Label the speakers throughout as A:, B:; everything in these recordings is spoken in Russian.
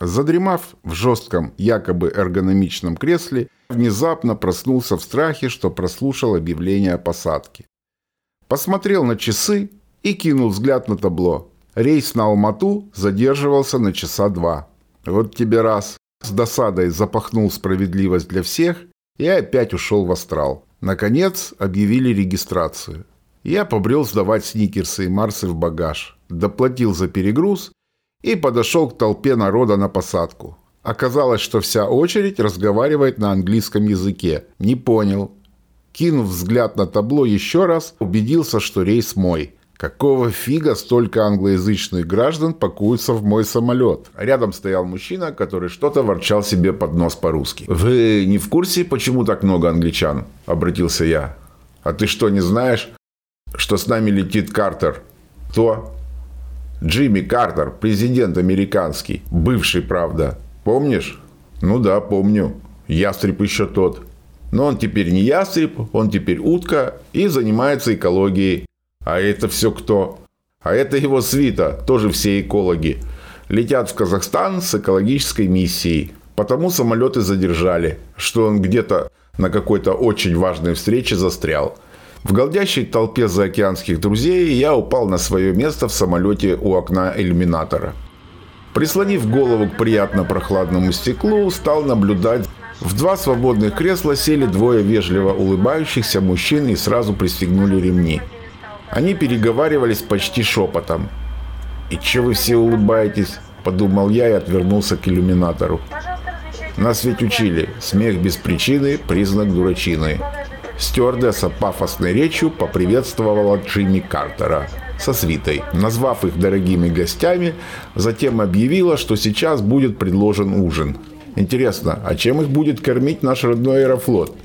A: Задремав в жестком, якобы эргономичном кресле, внезапно проснулся в страхе, что прослушал объявление о посадке. Посмотрел на часы и кинул взгляд на табло. Рейс на Алмату задерживался на часа два. Вот тебе раз. С досадой запахнул справедливость для всех и опять ушел в астрал. Наконец объявили регистрацию. Я побрел сдавать сникерсы и марсы в багаж, доплатил за перегруз и подошел к толпе народа на посадку. Оказалось, что вся очередь разговаривает на английском языке. Не понял. Кинув взгляд на табло еще раз, убедился, что рейс мой. Какого фига столько англоязычных граждан пакуются в мой самолет? Рядом стоял мужчина, который что-то ворчал себе под нос по-русски. «Вы не в курсе, почему так много англичан?» – обратился я. «А ты что, не знаешь, что с нами летит Картер?» «Кто?» «Джимми Картер, президент американский. Бывший, правда. Помнишь?» «Ну да, помню. Ястреб еще тот. Но он теперь не ястреб, он теперь утка и занимается экологией. А это все кто? А это его свита, тоже все экологи. Летят в Казахстан с экологической миссией. Потому самолеты задержали, что он где-то на какой-то очень важной встрече застрял. В голдящей толпе заокеанских друзей я упал на свое место в самолете у окна иллюминатора. Прислонив голову к приятно прохладному стеклу, стал наблюдать. В два свободных кресла сели двое вежливо улыбающихся мужчин и сразу пристегнули ремни. Они переговаривались почти шепотом. «И че вы все улыбаетесь?» – подумал я и отвернулся к иллюминатору. Нас ведь учили, смех без причины – признак дурачины. Стюардесса пафосной речью поприветствовала Джимми Картера со свитой, назвав их дорогими гостями, затем объявила, что сейчас будет предложен ужин. Интересно, а чем их будет кормить наш родной аэрофлот?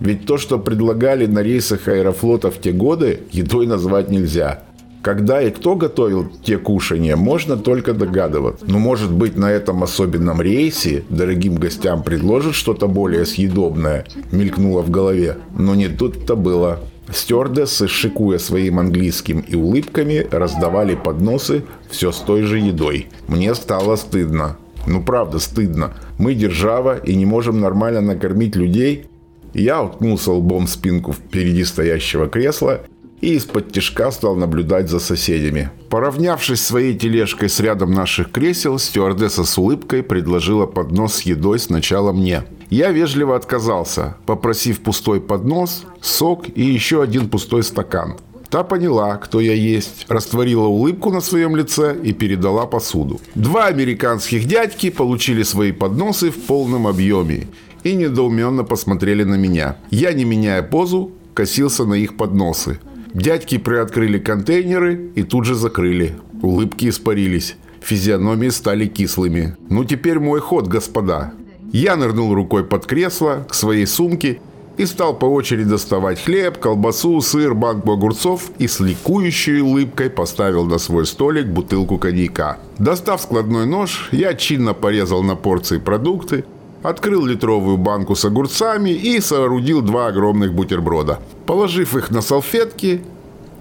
A: Ведь то, что предлагали на рейсах аэрофлота в те годы, едой назвать нельзя. Когда и кто готовил те кушания, можно только догадываться. Но может быть на этом особенном рейсе дорогим гостям предложат что-то более съедобное, мелькнуло в голове. Но не тут-то было. Стюардессы, шикуя своим английским и улыбками, раздавали подносы все с той же едой. Мне стало стыдно. Ну правда стыдно. Мы держава и не можем нормально накормить людей, я уткнулся лбом в спинку впереди стоящего кресла и из-под тяжка стал наблюдать за соседями. Поравнявшись своей тележкой с рядом наших кресел, стюардесса с улыбкой предложила поднос с едой сначала мне. Я вежливо отказался, попросив пустой поднос, сок и еще один пустой стакан. Та поняла, кто я есть, растворила улыбку на своем лице и передала посуду. Два американских дядьки получили свои подносы в полном объеме и недоуменно посмотрели на меня. Я, не меняя позу, косился на их подносы. Дядьки приоткрыли контейнеры и тут же закрыли. Улыбки испарились. Физиономии стали кислыми. «Ну теперь мой ход, господа». Я нырнул рукой под кресло, к своей сумке и стал по очереди доставать хлеб, колбасу, сыр, банку огурцов и с ликующей улыбкой поставил на свой столик бутылку коньяка. Достав складной нож, я чинно порезал на порции продукты, открыл литровую банку с огурцами и соорудил два огромных бутерброда. Положив их на салфетки,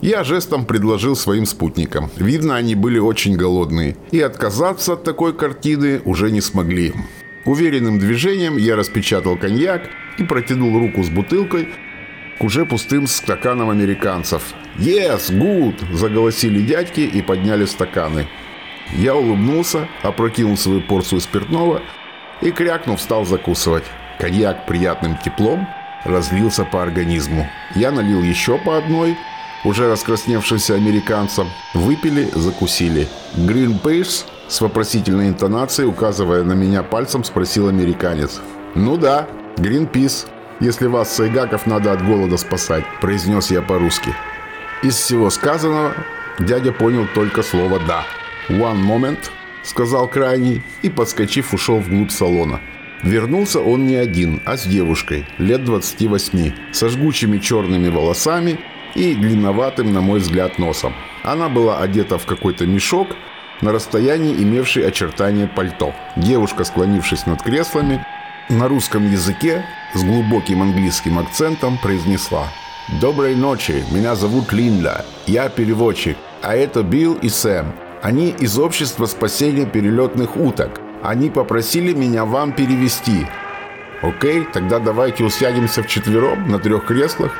A: я жестом предложил своим спутникам. Видно, они были очень голодные. И отказаться от такой картины уже не смогли. Уверенным движением я распечатал коньяк и протянул руку с бутылкой к уже пустым стаканам американцев. «Yes, good!» – заголосили дядьки и подняли стаканы. Я улыбнулся, опрокинул свою порцию спиртного – и, крякнув, стал закусывать. Коньяк приятным теплом разлился по организму. Я налил еще по одной, уже раскрасневшимся американцам. Выпили, закусили. Green Pace с вопросительной интонацией, указывая на меня пальцем, спросил американец. «Ну да, Greenpeace, если вас, сайгаков, надо от голода спасать», произнес я по-русски. Из всего сказанного дядя понял только слово «да». «One moment», сказал крайний и, подскочив, ушел вглубь салона. Вернулся он не один, а с девушкой, лет 28, со жгучими черными волосами и длинноватым, на мой взгляд, носом. Она была одета в какой-то мешок, на расстоянии имевший очертания пальто. Девушка, склонившись над креслами, на русском языке с глубоким английским акцентом произнесла «Доброй ночи, меня зовут Линда, я переводчик, а это Билл и Сэм, они из общества спасения перелетных уток. Они попросили меня вам перевести. Окей, тогда давайте усядемся вчетвером на трех креслах,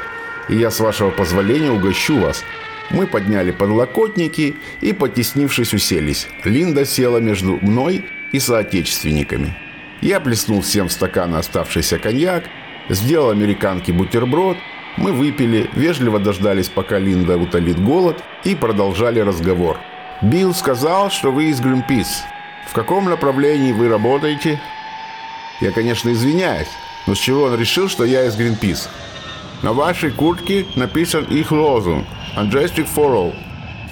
A: и я, с вашего позволения, угощу вас. Мы подняли подлокотники и, потеснившись, уселись. Линда села между мной и соотечественниками. Я плеснул всем в стаканы оставшийся коньяк, сделал американке бутерброд, мы выпили, вежливо дождались, пока Линда утолит голод, и продолжали разговор. «Билл сказал, что вы из Greenpeace. В каком направлении вы работаете?» Я, конечно, извиняюсь, но с чего он решил, что я из Greenpeace? На вашей куртке написан их лозунг «Unjustice for all».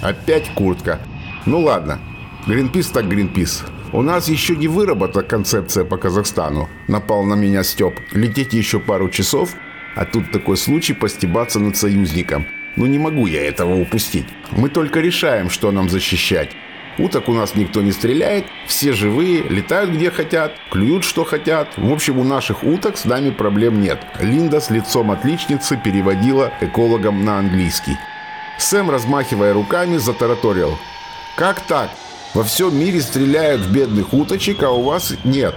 A: Опять куртка. Ну ладно, Greenpeace так Greenpeace. У нас еще не выработана концепция по Казахстану. Напал на меня Степ. Летите еще пару часов, а тут такой случай постебаться над союзником. Ну не могу я этого упустить. Мы только решаем, что нам защищать. Уток у нас никто не стреляет, все живые, летают где хотят, клюют что хотят. В общем, у наших уток с нами проблем нет. Линда с лицом отличницы переводила экологам на английский. Сэм, размахивая руками, затараторил. «Как так? Во всем мире стреляют в бедных уточек, а у вас нет.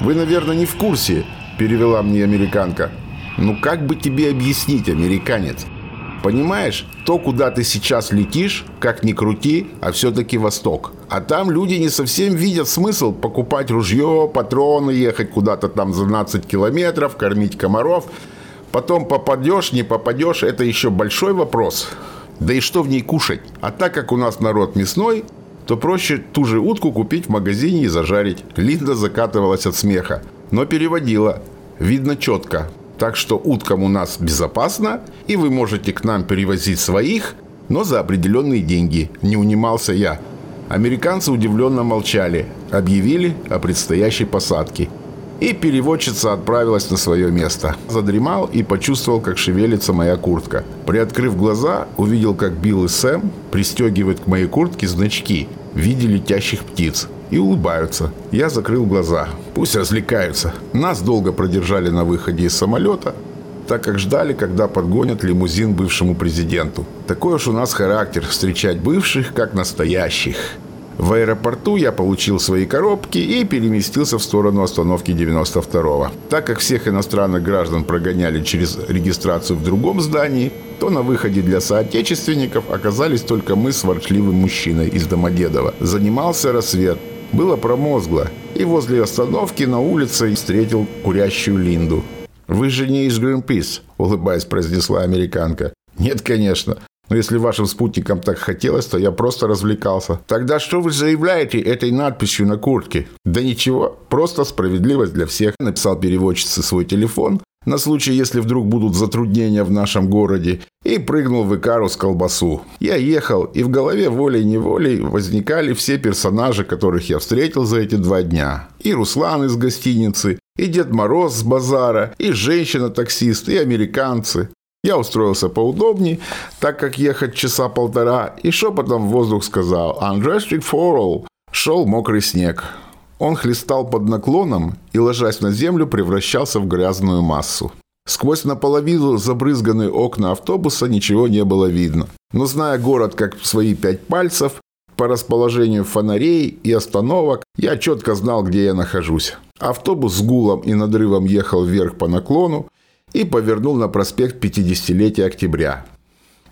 A: Вы, наверное, не в курсе», – перевела мне американка. «Ну как бы тебе объяснить, американец? Понимаешь, то, куда ты сейчас летишь, как ни крути, а все-таки Восток. А там люди не совсем видят смысл покупать ружье, патроны, ехать куда-то там за 12 километров, кормить комаров. Потом попадешь, не попадешь, это еще большой вопрос. Да и что в ней кушать? А так как у нас народ мясной, то проще ту же утку купить в магазине и зажарить. Линда закатывалась от смеха, но переводила. Видно четко. Так что уткам у нас безопасно, и вы можете к нам перевозить своих, но за определенные деньги. Не унимался я. Американцы удивленно молчали, объявили о предстоящей посадке. И переводчица отправилась на свое место. Задремал и почувствовал, как шевелится моя куртка. Приоткрыв глаза, увидел, как Билл и Сэм пристегивают к моей куртке значки в виде летящих птиц и улыбаются. Я закрыл глаза. Пусть развлекаются. Нас долго продержали на выходе из самолета, так как ждали, когда подгонят лимузин бывшему президенту. Такой уж у нас характер – встречать бывших как настоящих. В аэропорту я получил свои коробки и переместился в сторону остановки 92-го. Так как всех иностранных граждан прогоняли через регистрацию в другом здании, то на выходе для соотечественников оказались только мы с ворчливым мужчиной из Домодедова. Занимался рассвет. Было промозгло. И возле остановки на улице встретил курящую Линду. «Вы же не из Greenpeace», – улыбаясь, произнесла американка. «Нет, конечно. Но если вашим спутникам так хотелось, то я просто развлекался. Тогда что вы заявляете этой надписью на куртке? Да ничего, просто справедливость для всех. Написал переводчице свой телефон на случай, если вдруг будут затруднения в нашем городе, и прыгнул в Икару с колбасу. Я ехал, и в голове волей-неволей возникали все персонажи, которых я встретил за эти два дня. И Руслан из гостиницы, и Дед Мороз с базара, и женщина-таксист, и американцы. Я устроился поудобнее, так как ехать часа полтора, и шепотом в воздух сказал «Unrestricted for all». Шел мокрый снег. Он хлестал под наклоном и, ложась на землю, превращался в грязную массу. Сквозь наполовину забрызганные окна автобуса ничего не было видно. Но зная город как свои пять пальцев, по расположению фонарей и остановок, я четко знал, где я нахожусь. Автобус с гулом и надрывом ехал вверх по наклону, и повернул на проспект 50-летия октября.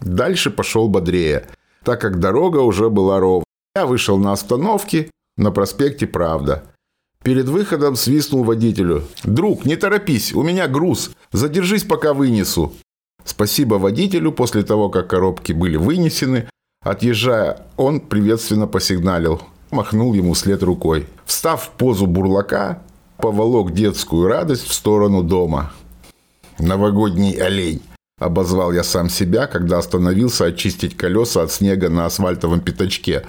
A: Дальше пошел бодрее, так как дорога уже была ровная. Я вышел на остановке на проспекте Правда. Перед выходом свистнул водителю. «Друг, не торопись, у меня груз. Задержись, пока вынесу». Спасибо водителю, после того, как коробки были вынесены, отъезжая, он приветственно посигналил. Махнул ему след рукой. Встав в позу бурлака, поволок детскую радость в сторону дома. «Новогодний олень», – обозвал я сам себя, когда остановился очистить колеса от снега на асфальтовом пятачке,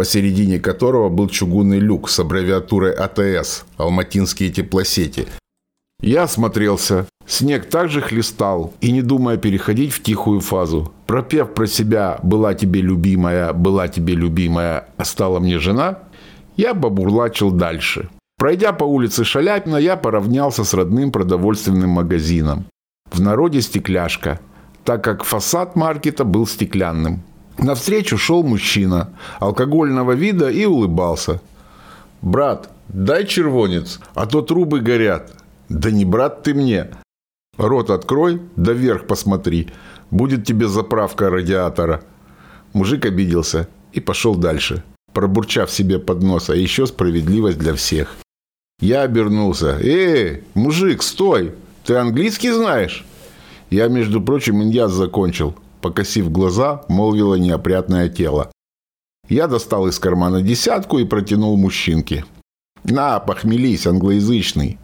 A: посередине которого был чугунный люк с аббревиатурой АТС – Алматинские теплосети. Я осмотрелся. Снег также хлестал, и не думая переходить в тихую фазу. Пропев про себя «была тебе любимая, была тебе любимая, а стала мне жена», я бабурлачил дальше – Пройдя по улице Шаляпина, я поравнялся с родным продовольственным магазином. В народе стекляшка, так как фасад маркета был стеклянным. Навстречу шел мужчина, алкогольного вида и улыбался. «Брат, дай червонец, а то трубы горят. Да не брат ты мне. Рот открой, да вверх посмотри. Будет тебе заправка радиатора. Мужик обиделся и пошел дальше, пробурчав себе под нос, а еще справедливость для всех. Я обернулся. «Эй, мужик, стой! Ты английский знаешь?» Я, между прочим, индиаз закончил. Покосив глаза, молвило неопрятное тело. Я достал из кармана десятку и протянул мужчинке. «На, похмелись, англоязычный».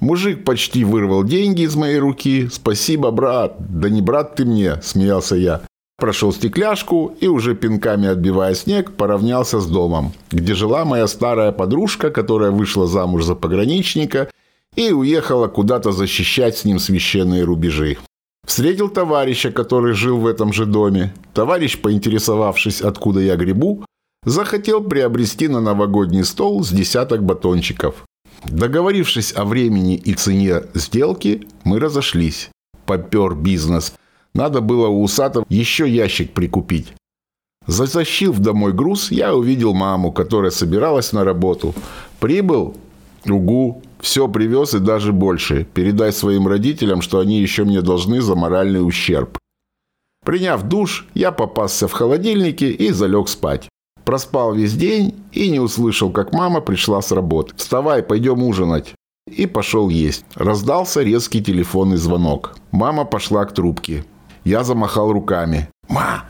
A: Мужик почти вырвал деньги из моей руки. «Спасибо, брат». «Да не брат ты мне», – смеялся я. Прошел стекляшку и, уже пинками отбивая снег, поравнялся с домом, где жила моя старая подружка, которая вышла замуж за пограничника и уехала куда-то защищать с ним священные рубежи. Встретил товарища, который жил в этом же доме. Товарищ, поинтересовавшись, откуда я грибу, захотел приобрести на новогодний стол с десяток батончиков. Договорившись о времени и цене сделки, мы разошлись. Попер бизнес. Надо было у усатов еще ящик прикупить. Затащив домой груз, я увидел маму, которая собиралась на работу. Прибыл? Угу. Все привез и даже больше. Передай своим родителям, что они еще мне должны за моральный ущерб. Приняв душ, я попасся в холодильнике и залег спать. Проспал весь день и не услышал, как мама пришла с работы. «Вставай, пойдем ужинать». И пошел есть. Раздался резкий телефонный звонок. Мама пошла к трубке. Я замахал руками. «Ма,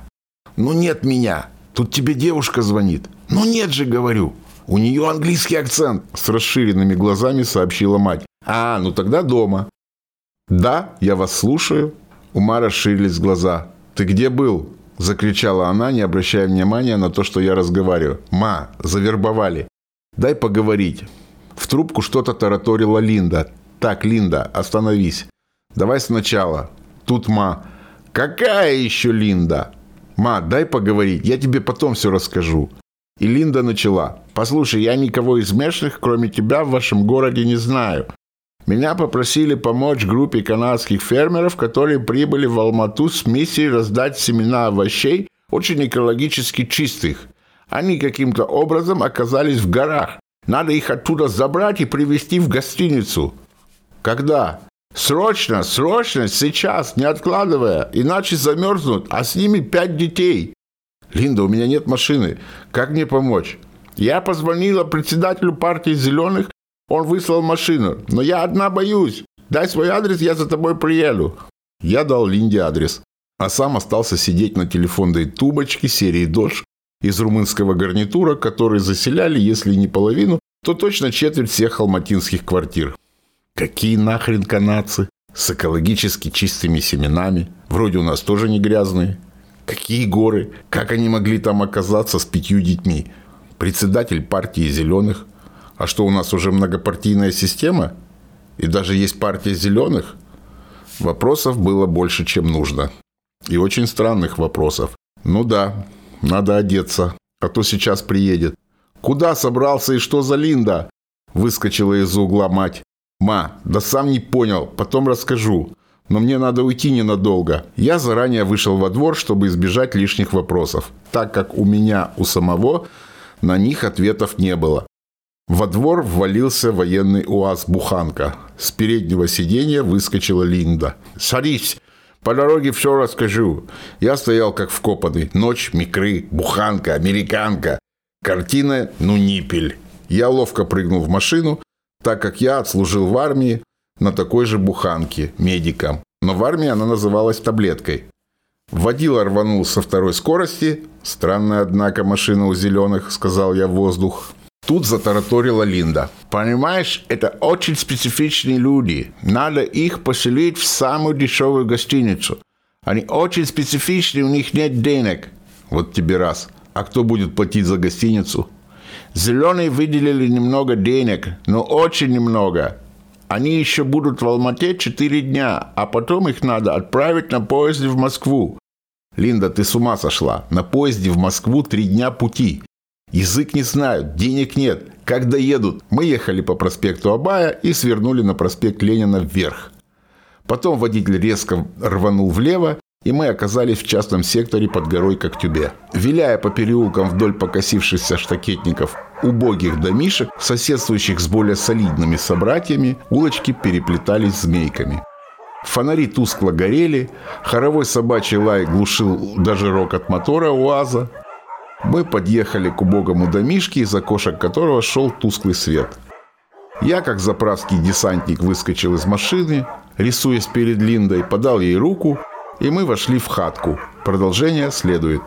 A: ну нет меня. Тут тебе девушка звонит». «Ну нет же, говорю». «У нее английский акцент», – с расширенными глазами сообщила мать. «А, ну тогда дома». «Да, я вас слушаю». У Ма расширились глаза. «Ты где был?» – закричала она, не обращая внимания на то, что я разговариваю. «Ма, завербовали. Дай поговорить». В трубку что-то тараторила Линда. «Так, Линда, остановись. Давай сначала. Тут Ма. Какая еще Линда? Ма, дай поговорить, я тебе потом все расскажу. И Линда начала. «Послушай, я никого из местных, кроме тебя, в вашем городе не знаю. Меня попросили помочь группе канадских фермеров, которые прибыли в Алмату с миссией раздать семена овощей, очень экологически чистых. Они каким-то образом оказались в горах. Надо их оттуда забрать и привезти в гостиницу. Когда? Срочно, срочно, сейчас, не откладывая, иначе замерзнут, а с ними пять детей. «Линда, у меня нет машины. Как мне помочь?» «Я позвонила председателю партии «Зеленых». Он выслал машину. Но я одна боюсь. Дай свой адрес, я за тобой приеду». Я дал Линде адрес. А сам остался сидеть на телефонной тубочке серии «Додж» из румынского гарнитура, которые заселяли, если не половину, то точно четверть всех алматинских квартир. Какие нахрен канадцы? С экологически чистыми семенами. Вроде у нас тоже не грязные. Какие горы? Как они могли там оказаться с пятью детьми? Председатель партии зеленых. А что, у нас уже многопартийная система? И даже есть партия зеленых? Вопросов было больше, чем нужно. И очень странных вопросов. Ну да, надо одеться, а то сейчас приедет. Куда собрался и что за Линда? Выскочила из угла мать. Ма, да сам не понял, потом расскажу но мне надо уйти ненадолго. Я заранее вышел во двор, чтобы избежать лишних вопросов, так как у меня, у самого, на них ответов не было. Во двор ввалился военный УАЗ-буханка. С переднего сиденья выскочила Линда. «Садись! По дороге все расскажу». Я стоял как вкопанный. Ночь, микры, буханка, американка. Картина, ну, ниппель. Я ловко прыгнул в машину, так как я отслужил в армии, на такой же буханке, медиком. Но в армии она называлась таблеткой. Водила рванул со второй скорости. Странная, однако, машина у зеленых, сказал я в воздух. Тут затараторила Линда. «Понимаешь, это очень специфичные люди. Надо их поселить в самую дешевую гостиницу. Они очень специфичные, у них нет денег». Вот тебе раз. А кто будет платить за гостиницу? Зеленые выделили немного денег, но очень немного. Они еще будут в Алмате 4 дня, а потом их надо отправить на поезде в Москву. Линда, ты с ума сошла. На поезде в Москву три дня пути. Язык не знают, денег нет. Как доедут? Мы ехали по проспекту Абая и свернули на проспект Ленина вверх. Потом водитель резко рванул влево, и мы оказались в частном секторе под горой Коктюбе. Виляя по переулкам вдоль покосившихся штакетников убогих домишек, соседствующих с более солидными собратьями, улочки переплетались змейками. Фонари тускло горели, хоровой собачий лай глушил даже рокот мотора УАЗа. Мы подъехали к убогому домишке, из окошек которого шел тусклый свет. Я, как заправский десантник, выскочил из машины, рисуясь перед Линдой, подал ей руку, и мы вошли в хатку. Продолжение следует.